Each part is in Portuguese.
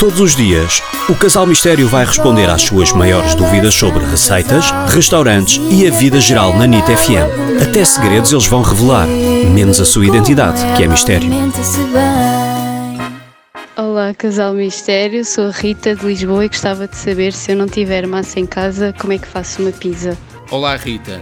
Todos os dias, o Casal Mistério vai responder às suas maiores dúvidas sobre receitas, restaurantes e a vida geral na NIT FM. Até segredos eles vão revelar, menos a sua identidade, que é mistério. Olá, Casal Mistério, sou a Rita de Lisboa e gostava de saber se eu não tiver massa em casa, como é que faço uma pizza? Olá Rita,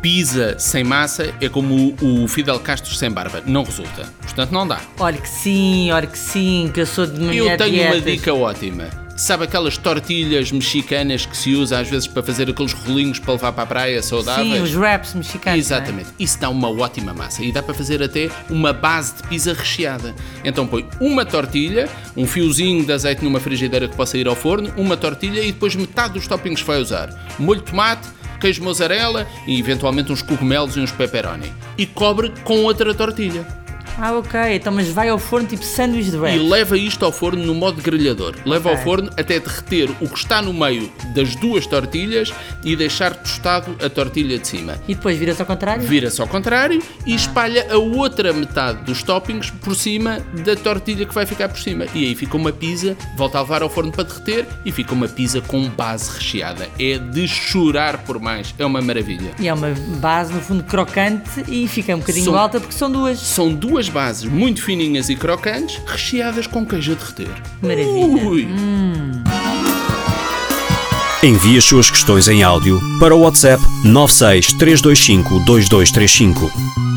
pizza sem massa é como o Fidel Castro sem barba, não resulta. Portanto, não dá. Olha que sim, olha que sim, que eu sou de Eu tenho dietas. uma dica ótima. Sabe aquelas tortilhas mexicanas que se usa às vezes para fazer aqueles rolinhos para levar para a praia saudáveis? Sim, os wraps mexicanos. Exatamente. Isso dá uma ótima massa e dá para fazer até uma base de pizza recheada. Então põe uma tortilha, um fiozinho de azeite numa frigideira que possa ir ao forno, uma tortilha e depois metade dos toppings que vai usar. Molho de tomate, queijo mozzarella e eventualmente uns cogumelos e uns pepperoni. E cobre com outra tortilha. Ah, ok, então mas vai ao forno tipo sanduíche de E wraps. leva isto ao forno no modo grelhador. Leva Ok. ao forno até derreter o que está no meio das duas tortilhas e deixar tostado a tortilha de cima. E depois vira-se ao contrário? Vira-se ao contrário e espalha a outra metade dos toppings por cima da tortilha que vai ficar por cima. E aí fica uma pizza, volta a levar ao forno para derreter e fica uma pizza com base recheada. É de chorar por mais. É uma maravilha. E é uma base, no fundo, crocante e fica um bocadinho São- alta porque são duas. São duas bases muito fininhas e crocantes, recheadas com queijo a derreter. Maravilha. Ui. Envie as suas questões em áudio para o WhatsApp 96 325 2235.